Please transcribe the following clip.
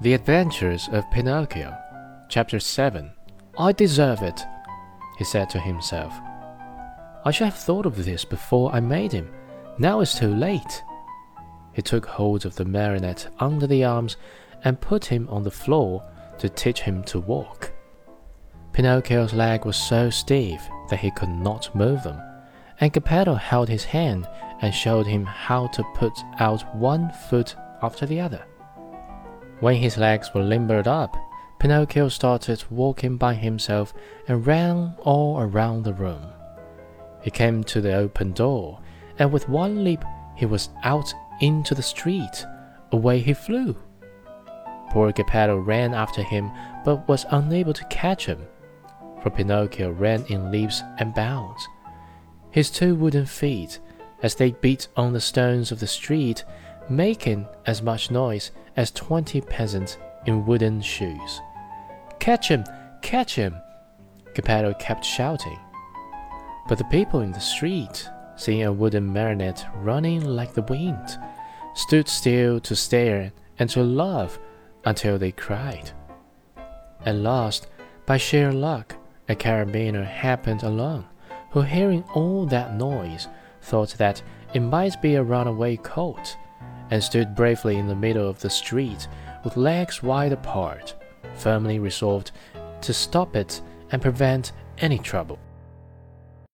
The Adventures of Pinocchio, Chapter 7 I deserve it, he said to himself. I should have thought of this before I made him. Now it's too late. He took hold of the marionette under the arms and put him on the floor to teach him to walk. Pinocchio's leg was so stiff that he could not move them, and Geppetto held his hand and showed him how to put out one foot after the other. When his legs were limbered up, Pinocchio started walking by himself and ran all around the room. He came to the open door, and with one leap he was out into the street. Away he flew. Poor Geppetto ran after him, but was unable to catch him, for Pinocchio ran in leaps and bounds. His two wooden feet, as they beat on the stones of the street, making as much noise as twenty peasants in wooden shoes. Catch him! Catch him! Geppetto kept shouting. But the people in the street, seeing a wooden marionette running like the wind, stood still to stare and to laugh until they cried. At last, by sheer luck, a carabineer happened along, who, hearing all that noise, thought that it might be a runaway colt and stood bravely in the middle of the street with legs wide apart, firmly resolved to stop it and prevent any trouble.